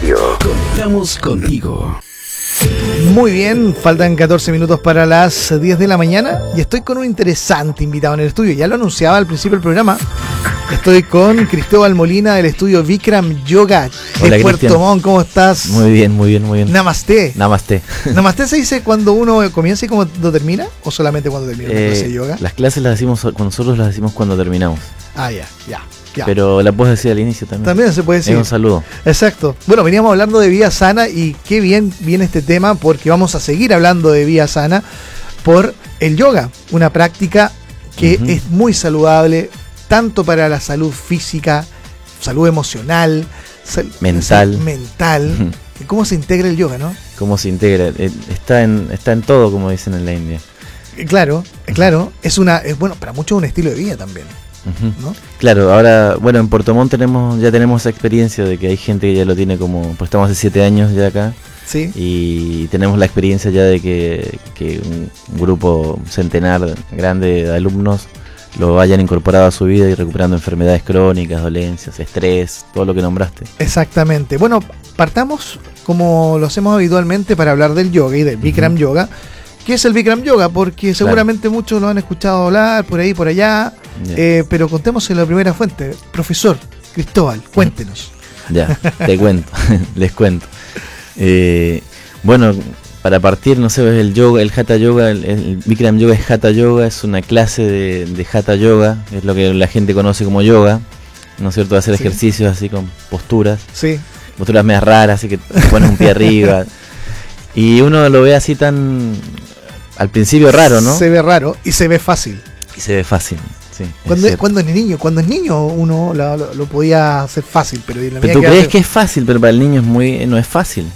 Conectamos contigo. Muy bien, faltan 14 minutos para las 10 de la mañana y estoy con un interesante invitado en el estudio. Ya lo anunciaba al principio del programa. Estoy con Cristóbal Molina del estudio Vikram Yoga Hola, de Puerto Cristian. Montt. ¿Cómo estás? Muy bien, muy bien, muy bien. Namaste. Namaste. ¿Namaste se dice cuando uno comienza y cuando termina? ¿O solamente cuando termina una Eh, clase de yoga? las clases las decimos cuando nosotros las decimos cuando terminamos. Ah, ya, ya, ya. Pero la puedes decir al inicio también. También se puede Es decir. un saludo. Exacto. Bueno, veníamos hablando de vida sana y qué bien viene este tema porque vamos a seguir hablando de vida sana por el yoga, una práctica que es muy saludable tanto para la salud física, salud emocional, sal- Mental. mental. ¿Cómo se integra el yoga, no? Cómo se integra. Eh, Está en, está en todo, como dicen en la India. Claro, claro, es una, es bueno, para muchos un estilo de vida también, Claro, ahora, bueno, en Puerto Montt tenemos, ya tenemos esa experiencia de que hay gente que ya lo tiene como, pues estamos hace siete años ya acá Sí. y tenemos la experiencia ya de que, que un, un grupo centenar grande de alumnos lo hayan incorporado a su vida y recuperando enfermedades crónicas, dolencias, estrés, todo lo que nombraste. Exactamente. Bueno, partamos como lo hacemos habitualmente para hablar del yoga y del Bikram Yoga. ¿Qué es el Bikram Yoga? Porque seguramente muchos lo han escuchado hablar por ahí, por allá, eh, pero contemos en la primera fuente. Profesor Cristóbal, cuéntenos. Ya, te cuento, les cuento. Eh, bueno, para partir, no sé, el yoga, el hatha yoga, el, el Bikram yoga es hatha yoga, es una clase de, de hatha yoga, es lo que la gente conoce como yoga, ¿no es cierto? Hacer Sí. ejercicios así con posturas, Sí, posturas medias raras, así que pones un pie arriba. Y uno lo ve así tan, al principio raro, ¿no? Se ve raro y se ve fácil. Y se ve fácil. Sí, Cuando es, cuando es niño, cuando es niño uno lo, lo- lo podía hacer fácil, pero la Pero tú que crees hace- que es fácil, pero para el niño es muy, no es fácil.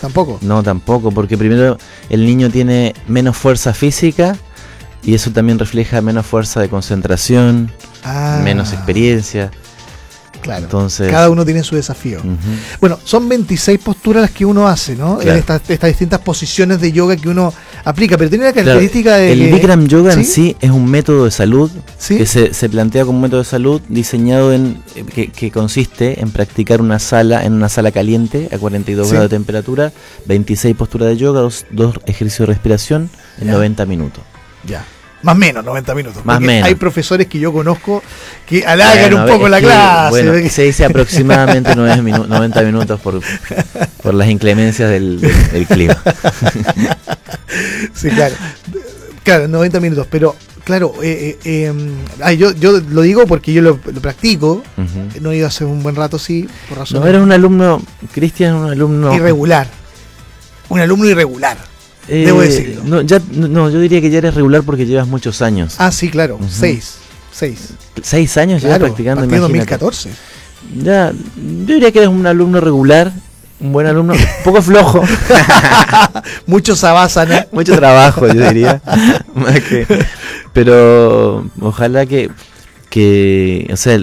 tampoco. No, tampoco, porque primero el niño tiene menos fuerza física y eso también refleja menos fuerza de concentración, Ah, menos experiencia. Claro. Entonces, Cada uno tiene su desafío. Bueno, son 26 posturas las que uno hace, ¿no? En estas, estas distintas posiciones de yoga que uno aplica, pero tiene la Claro, característica de el que- Bikram Yoga en ¿Sí? es un método de salud ¿Sí? que se, se plantea como un método de salud diseñado en eh, que, que consiste en practicar una sala en una sala caliente a 42 Sí. grados de temperatura, 26 posturas de yoga, dos, dos ejercicios de respiración en Ya. 90 minutos. Ya. Más o menos 90 minutos. Más menos. Hay profesores que yo conozco que alargan Bueno, un poco es la que, clase. Bueno, se dice aproximadamente 9 minu- 90 minutos por, por las inclemencias del, del- del clima. Sí, claro. Claro, 90 minutos. Pero, claro, eh, eh, eh, ay, yo, yo lo digo porque yo lo, lo practico. No he ido hace un buen rato, sí, por No, razones eres un alumno, Cristian, un alumno... irregular. Un alumno irregular. Eh, debo decirlo. No, ya, no, yo diría que ya eres regular porque llevas muchos años. Ah, sí, claro. Ujú. Seis. Seis. Seis años llevas Claro, practicando, partido imagínate. 2014. Ya, yo diría que eres un alumno regular, un buen alumno, un poco flojo, Mucho sabásana. mucho trabajo, yo diría. Más que- pero ojalá que, que, o sea,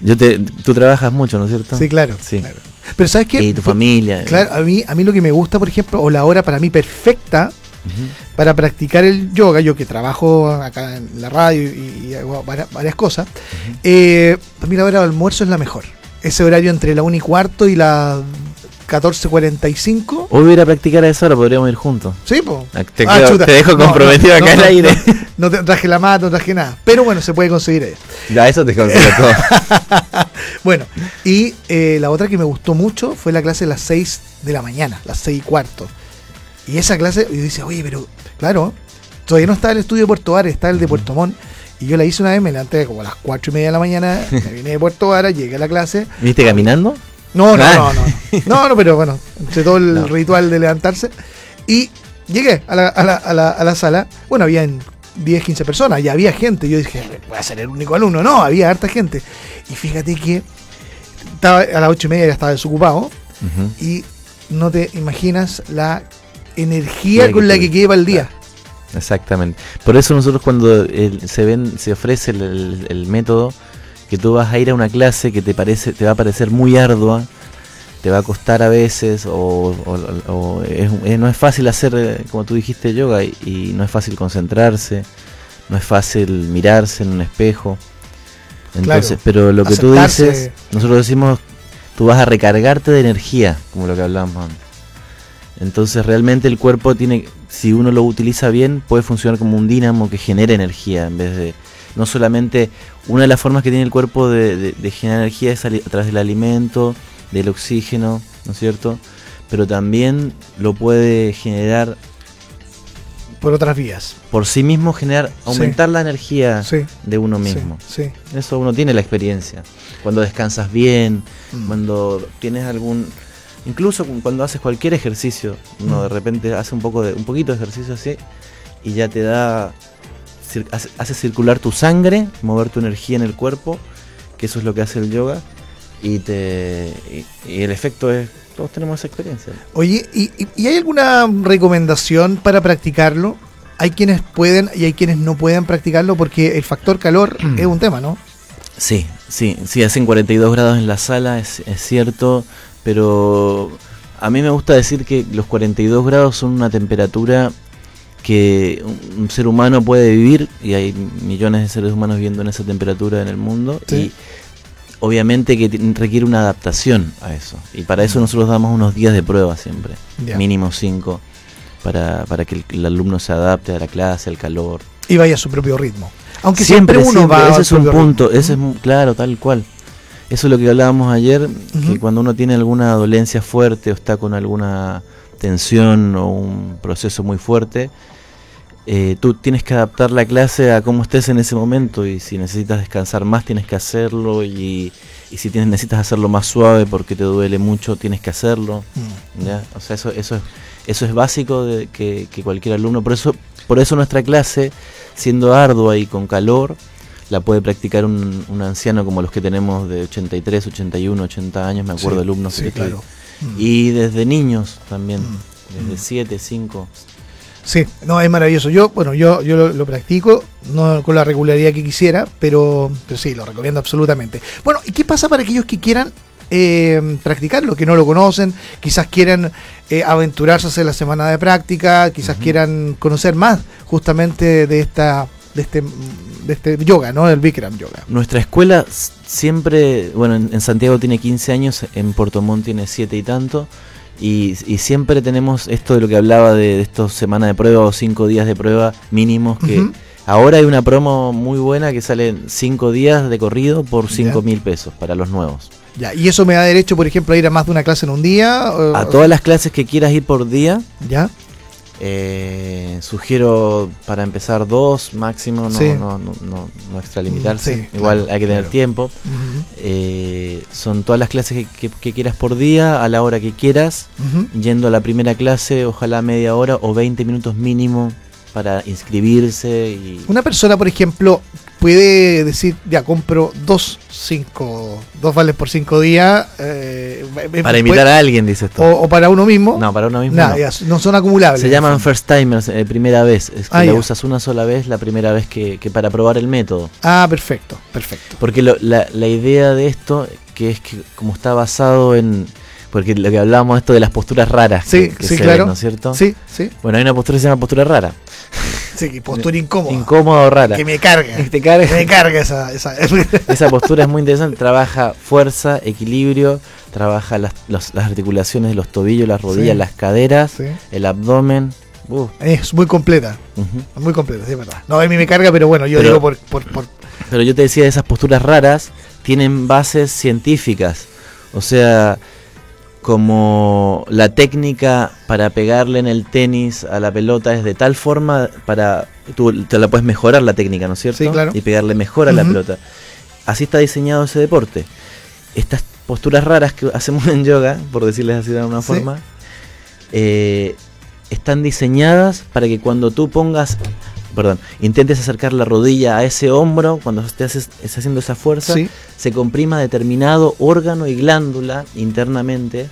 yo te, tú trabajas mucho, ¿no es cierto? Sí, claro. Sí. claro. Pero ¿sabes qué? Y tu familia. Claro, a mí, a mí lo que me gusta, por ejemplo, o la hora para mí perfecta para practicar el yoga, yo que trabajo acá en la radio y, y hago varias, varias cosas, eh, para mí la hora de almuerzo es la mejor. Ese horario entre la 1 y cuarto y la 14.45. Hoy voy a ir a practicar a esa hora, podríamos ir juntos. Sí, po. Ah, Te, Ah, quedo- te dejo comprometido no, acá no, al aire. No, te traje la mata, no traje nada. Pero bueno, se puede conseguir ahí. Ya, eso te consigo todo. Bueno, y eh, la otra que me gustó mucho fue la clase de las 6 de la mañana, las 6 y cuarto. Y esa clase, yo decía, oye, pero claro, todavía no está el estudio de Puerto Vara, está el de Puerto Montt. Y yo la hice una vez, me levanté como a las 4 y media de la mañana, me vine de Puerto Vara, llegué a la clase. ¿Viste caminando? No, no, no, no, no, no, no, pero bueno, entre todo el ritual de levantarse. Y llegué a la, a la, a la, a la sala, bueno, habían 10, 15 personas, ya había gente. Yo dije, voy a ser el único alumno. No, había harta gente. Y fíjate que estaba a las 8 y media ya estaba desocupado y no te imaginas la energía con la que queda el día. Exactamente. Por eso nosotros cuando el- se ven, se ofrece el, el- el método que tú vas a ir a una clase que te parece, te va a parecer muy ardua, te va a costar a veces, o, o- o es- eh, no es fácil hacer, eh, como tú dijiste, yoga, y, y no es fácil concentrarse, no es fácil mirarse en un espejo. Entonces, Claro. pero lo que tú dices, nosotros decimos, tú vas a recargarte de energía, como lo que hablábamos antes. Entonces realmente el cuerpo tiene, si uno lo utiliza bien, puede funcionar como un dínamo que genera energía en vez de, no solamente, una de las formas que tiene el cuerpo de, generar energía es a través del alimento, del oxígeno, ¿no es cierto? Pero también lo puede generar por otras vías. Por sí mismo generar, aumentar la energía de uno mismo. Sí, Eso uno tiene la experiencia. Cuando descansas bien, mm. cuando tienes algún incluso cuando haces cualquier ejercicio, uno mm. de repente hace un poco de un poquito de ejercicio así y ya te da hace, circular tu sangre, mover tu energía en el cuerpo, que eso es lo que hace el yoga y te y el efecto es todos tenemos esa experiencia. Oye, ¿y, hay alguna recomendación para practicarlo? Hay quienes pueden y hay quienes no pueden practicarlo porque el factor calor es un tema, ¿no? Sí, sí, sí, hacen 42 grados en la sala, es, cierto, pero a mí me gusta decir que los 42 grados son una temperatura que un ser humano puede vivir y hay millones de seres humanos viviendo en esa temperatura en el mundo y obviamente que requiere una adaptación a eso. Y para eso nosotros damos unos días de prueba siempre, mínimo cinco, para, para que el, alumno se adapte a la clase, al calor. Y vaya a su propio ritmo. Aunque siempre, uno va ese es un punto, ese es claro, tal cual. Eso es lo que hablábamos ayer, que cuando uno tiene alguna dolencia fuerte o está con alguna tensión o un proceso muy fuerte, eh, tú tienes que adaptar la clase a cómo estés en ese momento y si necesitas descansar más tienes que hacerlo y, si tienes, necesitas hacerlo más suave porque te duele mucho tienes que hacerlo. Mm. ¿ya? O sea, eso, eso, es, eso es básico de que, cualquier alumno, por eso, por eso nuestra clase, siendo ardua y con calor, la puede practicar un, anciano como los que tenemos de 83, 81, 80 años, me acuerdo alumnos sí, claro. Y desde niños también, mm. desde 7, 5, Sí, no, es maravilloso. Yo, bueno, yo, yo lo, practico, no con la regularidad que quisiera, pero, sí, lo recomiendo absolutamente. Bueno, ¿y qué pasa para aquellos que quieran eh, practicarlo, que no lo conocen, quizás quieran eh, aventurarse a hacer la semana de práctica, quizás quieran conocer más justamente de esta de este de este yoga, ¿no? El Bikram yoga. Nuestra escuela siempre, bueno, en, en Santiago tiene 15 años, en Puerto Montt tiene 7 y tanto. Y, siempre tenemos esto de lo que hablaba de, estos semanas de prueba o cinco días de prueba mínimos que ahora hay una promo muy buena que sale cinco días de corrido por cinco mil pesos para los nuevos. Ya, y eso me da derecho, por ejemplo, a ir a más de una clase en un día. a todas las clases que quieras ir por día. Ya. Eh, sugiero para empezar dos máximo, no, no, no, no, extralimitarse. Igual hay que tener tiempo. Eh, son todas las clases que, quieras por día, a la hora que quieras. Yendo a la primera clase, ojalá media hora o 20 minutos mínimo para inscribirse. Y... Una persona, por ejemplo, puede decir, ya compro dos, cinco, dos vales por cinco días. Eh, para invitar a alguien, dice esto. O, para uno mismo. No, para uno mismo. no. son acumulables. Se llaman first timers, eh, primera vez. Es que ah, usas una sola vez, la primera vez que, para probar el método. Ah, perfecto, perfecto. Porque la, la idea de esto, que es que como está basado en porque lo que hablábamos esto de las posturas raras sí, sí, claro. ¿no es cierto? Sí, sí. Bueno, hay una postura que se llama postura rara. Sí, postura incómoda. Incómoda o rara. Que me carga. Que carga. me carga esa, esa. esa postura es muy interesante. Trabaja fuerza, equilibrio, trabaja las, las articulaciones de los tobillos, las rodillas, las caderas, el abdomen. Es muy completa. Muy completa, sí, es verdad. No, a mí me carga, pero bueno, yo digo por, por, por... Pero yo te decía, esas posturas raras tienen bases científicas. O sea, como la técnica para pegarle en el tenis a la pelota es de tal forma para tú te la puedes mejorar la técnica, ¿no es cierto? Sí, claro. Y pegarle mejor a la pelota. Así está diseñado ese deporte. Estas posturas raras que hacemos en yoga, por decirles así de alguna forma, eh, están diseñadas para que cuando tú pongas perdón, intentes acercar la rodilla a ese hombro, cuando estés, haciendo esa fuerza, se comprima determinado órgano y glándula internamente,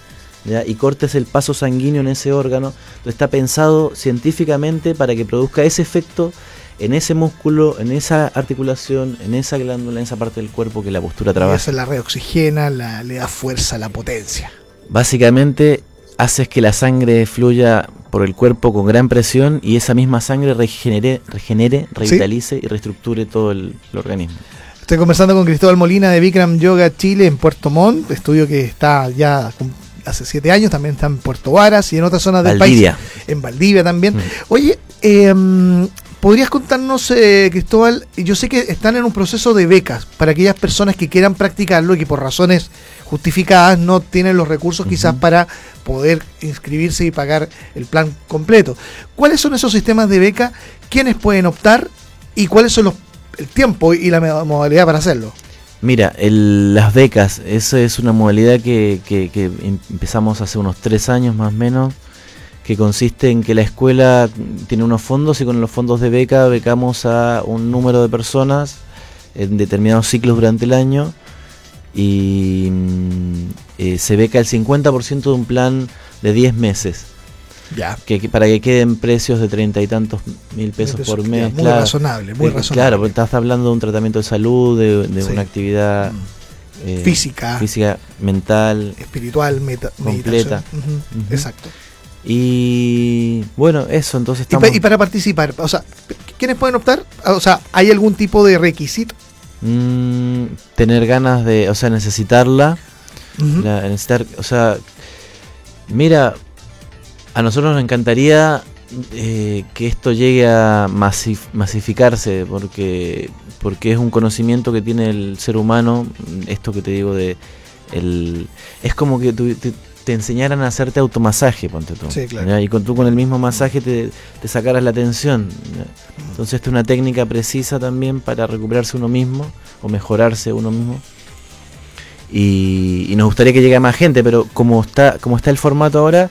y cortes el paso sanguíneo en ese órgano. está pensado científicamente para que produzca ese efecto en ese músculo, en esa articulación, en esa glándula, en esa parte del cuerpo que la postura trabaja. Y eso la reoxigena, la, le da fuerza, la potencia. Básicamente haces que la sangre fluya por el cuerpo con gran presión y esa misma sangre regenere, regenere revitalice y reestructure todo el, organismo. Estoy conversando con Cristóbal Molina de Bikram Yoga Chile en Puerto Montt, estudio que está ya hace siete años, también está en Puerto Varas y en otras zonas del Valdivia. país. En Valdivia también. Mm. Oye, eh, ¿podrías contarnos, eh, Cristóbal? Yo sé que están en un proceso de becas para aquellas personas que quieran practicarlo y que por razones justificadas no tienen los recursos quizás para poder inscribirse y pagar el plan completo. ¿Cuáles son esos sistemas de beca? ¿Quiénes pueden optar? ¿Y cuáles son los, el tiempo y la mo- modalidad para hacerlo? Mira, el- las becas, esa es una modalidad que, que- que em- empezamos hace unos tres años más o menos, que consiste en que la escuela tiene unos fondos y con los fondos de beca becamos a un número de personas en determinados ciclos durante el año y mm, eh, se beca el 50% de un plan de 10 meses, Ya. que, que- para que queden precios de treinta y tantos mil pesos por mes. Muy claro. razonable, muy Eh, razonable. Claro, porque estás hablando de un tratamiento de salud, de, de Sí. una actividad eh, Física. física, mental. espiritual, meta- Completa. Exacto. Y bueno, eso, entonces Y, pa- estamos y para participar, o sea, ¿quiénes pueden optar? O sea, ¿hay algún tipo de requisito? Mm, tener ganas de, o sea, necesitarla, la- necesitar, o sea, mira, a nosotros nos encantaría eh, que esto llegue a masif- masificarse, porque, porque es un conocimiento que tiene el ser humano, esto que te digo de, el, es como que tu- te, te enseñaran a hacerte automasaje, ponte tú. Sí, claro. ¿ya? Y con, tú con el mismo masaje te, te sacaras la tensión. ¿ya? Entonces esta es una técnica precisa también para recuperarse uno mismo o mejorarse uno mismo. Y, y nos gustaría que llegue más gente, pero como está, como está el formato ahora,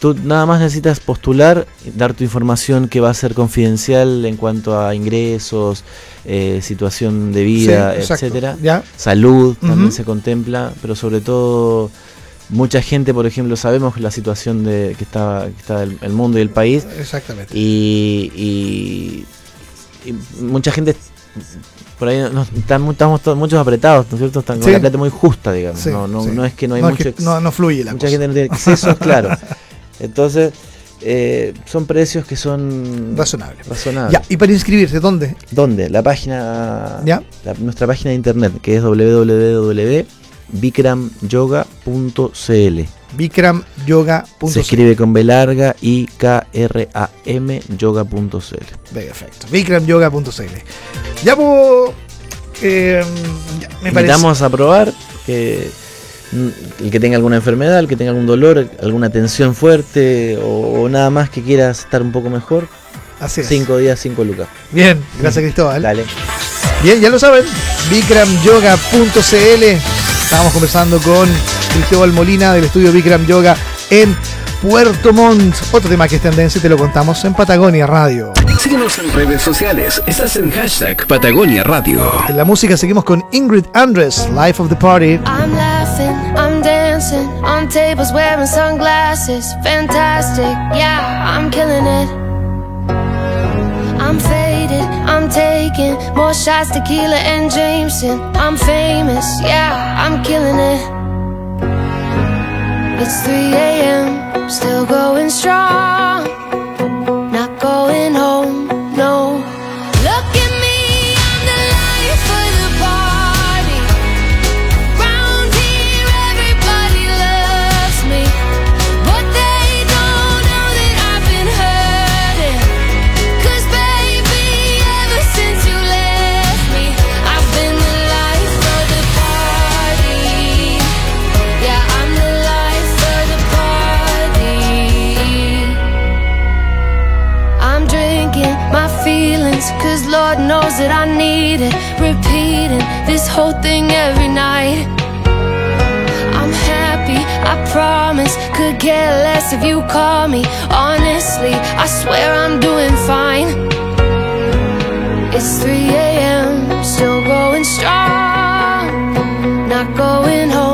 tú nada más necesitas postular, dar tu información que va a ser confidencial en cuanto a ingresos, eh, situación de vida, Sí, etcétera. ¿Ya? Salud también se contempla, pero sobre todo mucha gente, por ejemplo, sabemos la situación de que está, que está el, el mundo y el país Exactamente. y, y- y mucha gente por ahí no, están, estamos todos, muchos apretados, ¿no es cierto? Están con la plata muy justa, digamos. Sí, no, no, sí. no es que no hay no, es mucho que ex- no, no fluye la mucha cosa. gente no tiene excesos, claro. Entonces, eh, son precios que son Razonable. razonables. Ya, ¿y para inscribirse dónde? ¿Dónde? La página, ¿Ya? la- nuestra página de internet, que es www.bikramyoga.cl. Bikramyoga.cl. Se escribe con B larga y K R A M yoga.cl. Perfecto. Bikramyoga.cl. Ya, pues. eh, ya, me parece. Invitamos a probar que mm, el que tenga alguna enfermedad, el que tenga algún dolor, alguna tensión fuerte o, o nada más que quieras estar un poco mejor, Así es. cinco días, cinco lucas. Bien, gracias Cristóbal. Dale. Bien, ya lo saben, bikramyoga.cl. Estábamos conversando con Cristóbal Molina del estudio Bikram Yoga en Puerto Montt. Otro tema que es tendencia y te lo contamos en Patagonia Radio. Síguenos en redes sociales. Estás en hashtag Patagonia Radio. En la música seguimos con Ingrid Andres, Life of the Party. I'm laughing, I'm dancing on tables wearing sunglasses. Fantastic, yeah, I'm killing it. I'm taking more shots, tequila and Jameson. I'm famous, yeah, I'm killing it. It's 3 a.m., still going strong. My feelings, cause Lord knows that I need it. Repeating this whole thing every night. I'm happy, I promise. Could care less if you call me. Honestly, I swear I'm doing fine. It's 3 a.m., still going strong. Not going home,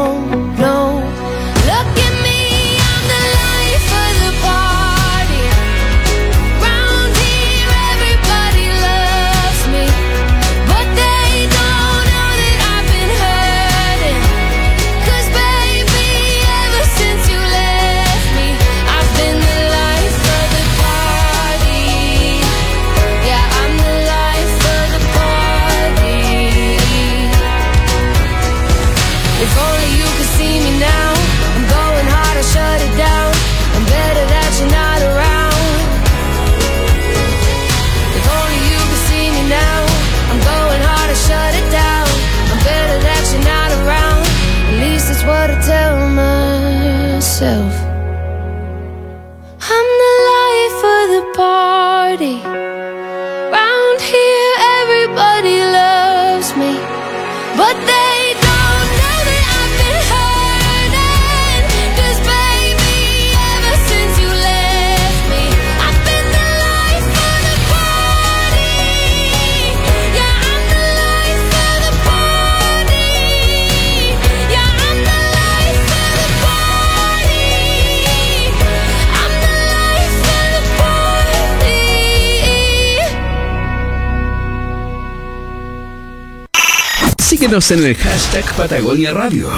Síguenos en el hashtag Patagonia Radio.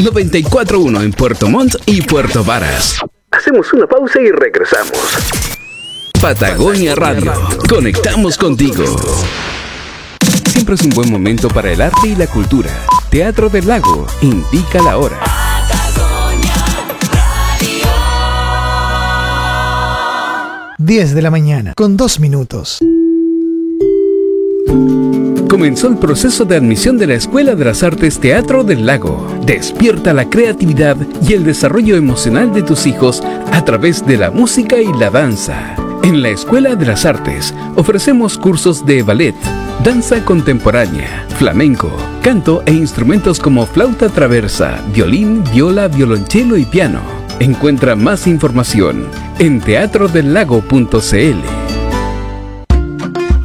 941 en Puerto Montt y Puerto Varas. Hacemos una pausa y regresamos. Patagonia Radio. Conectamos contigo. Siempre es un buen momento para el arte y la cultura. Teatro del Lago indica la hora. 10 de la mañana, con 2 minutos. Comenzó el proceso de admisión de la Escuela de las Artes Teatro del Lago. Despierta la creatividad y el desarrollo emocional de tus hijos a través de la música y la danza. En la Escuela de las Artes ofrecemos cursos de ballet, danza contemporánea, flamenco, canto e instrumentos como flauta traversa, violín, viola, violonchelo y piano. Encuentra más información en teatrodelago.cl.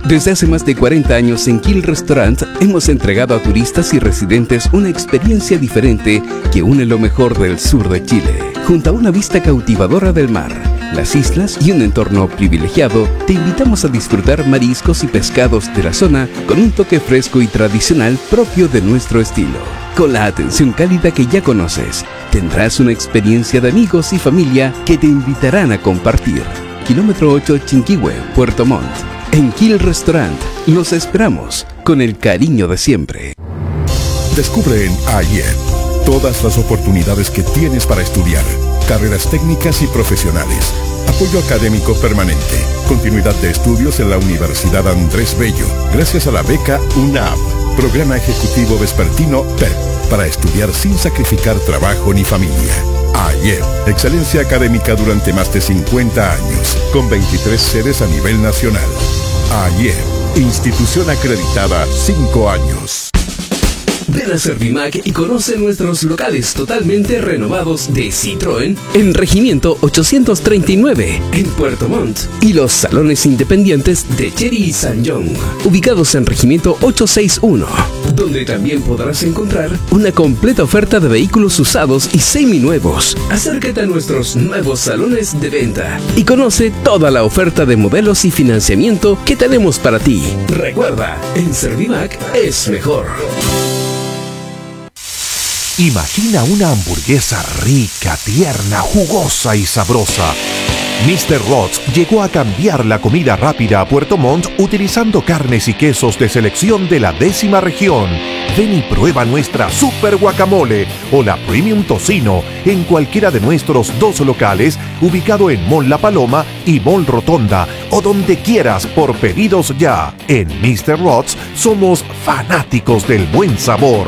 Desde hace más de 40 años en Kill Restaurant hemos entregado a turistas y residentes una experiencia diferente que une lo mejor del sur de Chile. Junto a una vista cautivadora del mar, las islas y un entorno privilegiado, te invitamos a disfrutar mariscos y pescados de la zona con un toque fresco y tradicional propio de nuestro estilo. Con la atención cálida que ya conoces, tendrás una experiencia de amigos y familia que te invitarán a compartir. Kilómetro 8 Chinquihue, Puerto Montt. En Kill Restaurant los esperamos con el cariño de siempre. Descubre en AIED todas las oportunidades que tienes para estudiar, carreras técnicas y profesionales, apoyo académico permanente, continuidad de estudios en la Universidad Andrés Bello, gracias a la beca UNAP, Programa Ejecutivo Vespertino PEP, para estudiar sin sacrificar trabajo ni familia. AIED, excelencia académica durante más de 50 años, con 23 sedes a nivel nacional. AIED, institución acreditada 5 años. Ven a Servimac y conoce nuestros locales totalmente renovados de Citroën en Regimiento 839 en Puerto Montt y los salones independientes de Cherry y San John, ubicados en Regimiento 861, donde también podrás encontrar una completa oferta de vehículos usados y seminuevos. Acércate a nuestros nuevos salones de venta y conoce toda la oferta de modelos y financiamiento que tenemos para ti. Recuerda, en Servimac es mejor. Imagina una hamburguesa rica, tierna, jugosa y sabrosa. Mr. Rods llegó a cambiar la comida rápida a Puerto Montt utilizando carnes y quesos de selección de la décima región. Ven y prueba nuestra Super Guacamole o la Premium Tocino en cualquiera de nuestros dos locales ubicado en Mall La Paloma y Mall Rotonda o donde quieras por pedidos ya. En Mr. Rods somos fanáticos del buen sabor.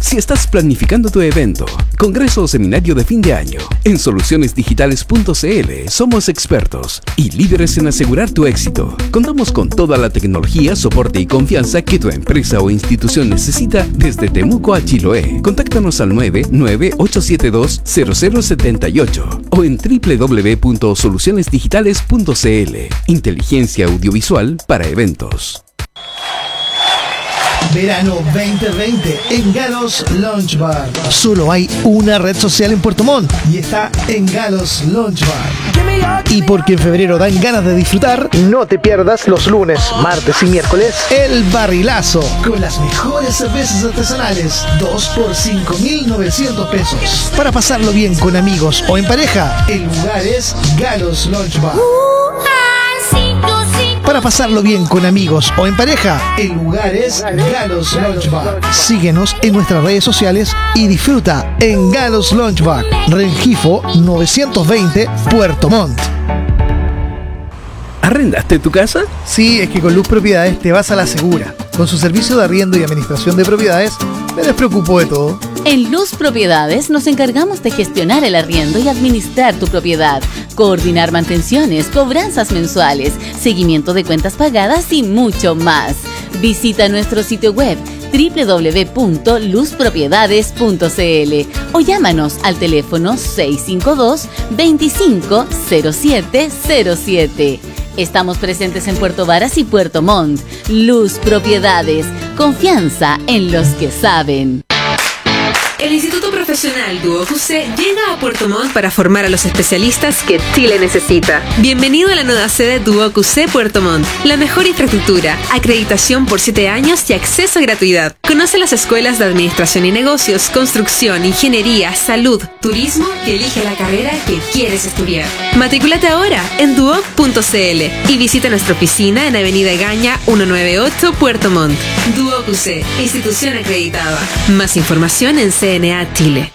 Si estás planificando tu evento, congreso o seminario de fin de año, en solucionesdigitales.cl somos expertos y líderes en asegurar tu éxito. Contamos con toda la tecnología, soporte y confianza que tu empresa o institución necesita desde Temuco a Chiloé. Contáctanos al 998720078 o en www.solucionesdigitales.cl. Inteligencia audiovisual para eventos. Verano 2020 en Galos Launch Bar. Solo hay una red social en Puerto Montt y está en Galos Launch Bar. Y porque en febrero dan ganas de disfrutar, no te pierdas los lunes, martes y miércoles el barrilazo con las mejores cervezas artesanales, 2 por 5.900 pesos. Para pasarlo bien con amigos o en pareja, el lugar es Galos Launch Bar. Para pasarlo bien con amigos o en pareja, el lugar es Galos Bar. Síguenos en nuestras redes sociales y disfruta en Galos Bar, Rengifo 920, Puerto Montt. ¿Arrendaste tu casa? Sí, es que con Luz Propiedades te vas a la segura. Con su servicio de arriendo y administración de propiedades, me despreocupo de todo. En Luz Propiedades nos encargamos de gestionar el arriendo y administrar tu propiedad, coordinar mantenciones, cobranzas mensuales, seguimiento de cuentas pagadas y mucho más. Visita nuestro sitio web www.luzpropiedades.cl o llámanos al teléfono 652-250707. Estamos presentes en Puerto Varas y Puerto Montt. Luz Propiedades. Confianza en los que saben. El Instituto Duo QC llega a Puerto Montt para formar a los especialistas que Chile necesita. Bienvenido a la nueva sede QC Puerto Montt. La mejor infraestructura, acreditación por 7 años y acceso a gratuidad. Conoce las escuelas de Administración y Negocios, Construcción, Ingeniería, Salud, Turismo y elige la carrera que quieres estudiar. Matrículate ahora en duoc.cl y visita nuestra oficina en Avenida Gaña 198 Puerto Montt. Duo QC, institución acreditada. Más información en CNA Chile.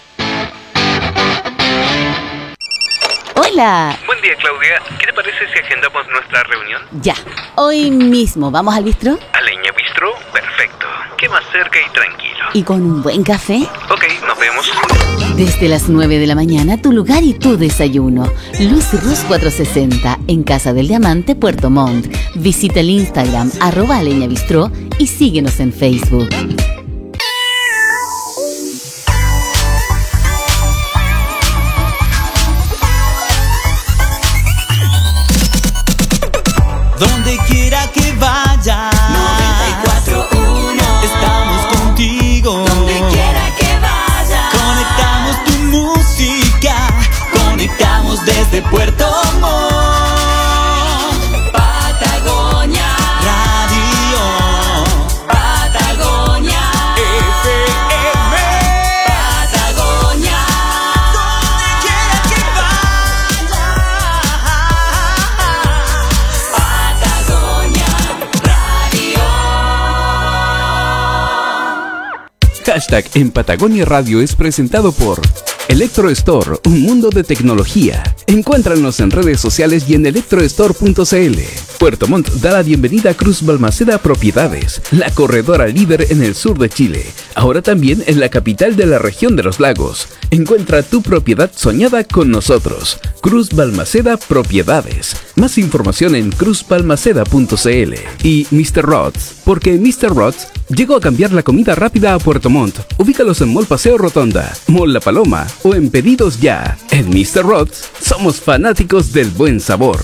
Hola. Buen día, Claudia. ¿Qué te parece si agendamos nuestra reunión? Ya. Hoy mismo vamos al bistro A Leña Bistro, perfecto. ¿Qué más cerca y tranquilo? y con un buen café. Ok, nos vemos. Desde las 9 de la mañana, tu lugar y tu desayuno. Luz Rus 460, en Casa del Diamante, Puerto Montt. Visita el Instagram, arroba Leña Bistró y síguenos en Facebook. En Patagonia Radio es presentado por Electro Store, un mundo de tecnología. Encuéntranos en redes sociales y en electrostore.cl. Puerto Montt da la bienvenida a Cruz Balmaceda Propiedades, la corredora líder en el sur de Chile, ahora también en la capital de la región de los lagos. Encuentra tu propiedad soñada con nosotros. Cruz Balmaceda Propiedades. Más información en cruzbalmaceda.cl. Y Mr. Rods, porque Mr. Rods llegó a cambiar la comida rápida a Puerto Montt. Ubícalos en Mall Paseo Rotonda, Mall La Paloma o en Pedidos Ya. En Mr. Rods somos fanáticos del buen sabor.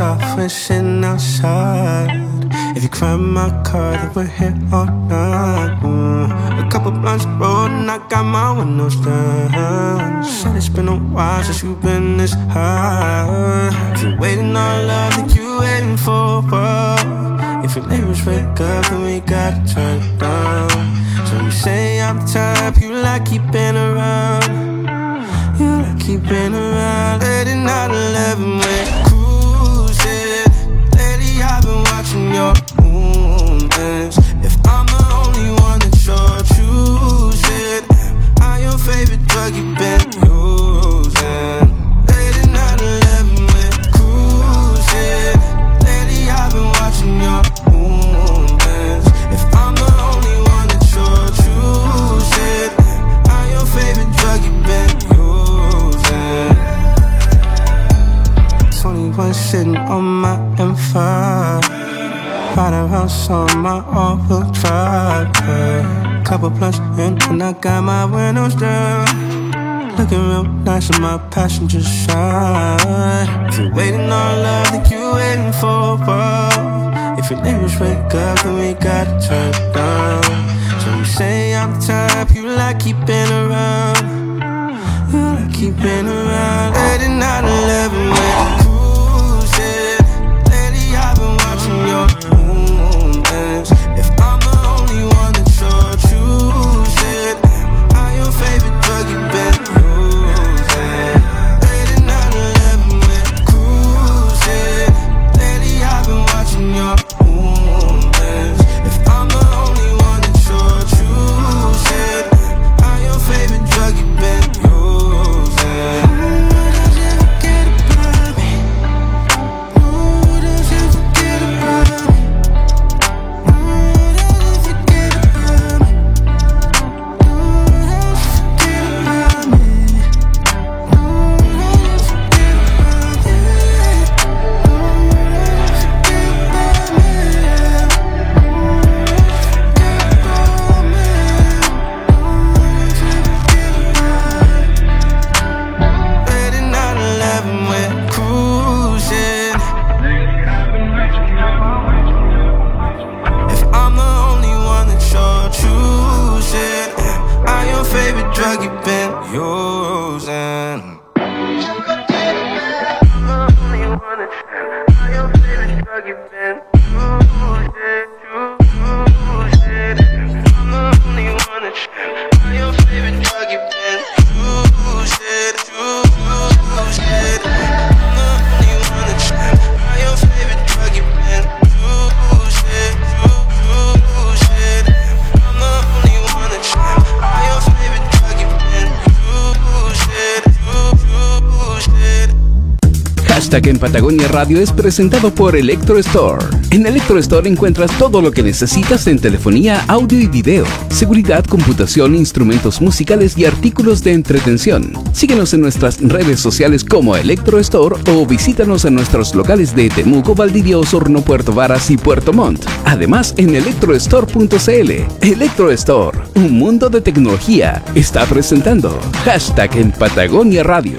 Off, we're sitting outside. If you climb my car, then we're here all night. Mm. A couple blunts rolled and I got my windows down. Said it's been a while since you've been this high. If you're waiting on love, then you waiting for what? If your neighbors wake up, then we gotta turn down. So you say I'm the type you like keeping around. You like keeping around late at night, 11 when Around on my all-wheel drive yeah. Couple blunts in and I got my windows down. Looking real nice on my passenger side. You're waiting on love, then you waiting for what? If your neighbors wake up, then we gotta turn down. So you say I'm the type you like keeping around. You like keeping around. Late at night, 11 when Destaca en Patagonia Radio es presentado por Electro Store. En Electro Store encuentras todo lo que necesitas en telefonía, audio y video, seguridad, computación, instrumentos musicales y artículos de entretención. Síguenos en nuestras redes sociales como Electro Store o visítanos en nuestros locales de Temuco, Valdivia, Osorno, Puerto Varas y Puerto Montt. Además, en electrostore.cl. Electro Store, un mundo de tecnología, está presentando hashtag en Patagonia Radio.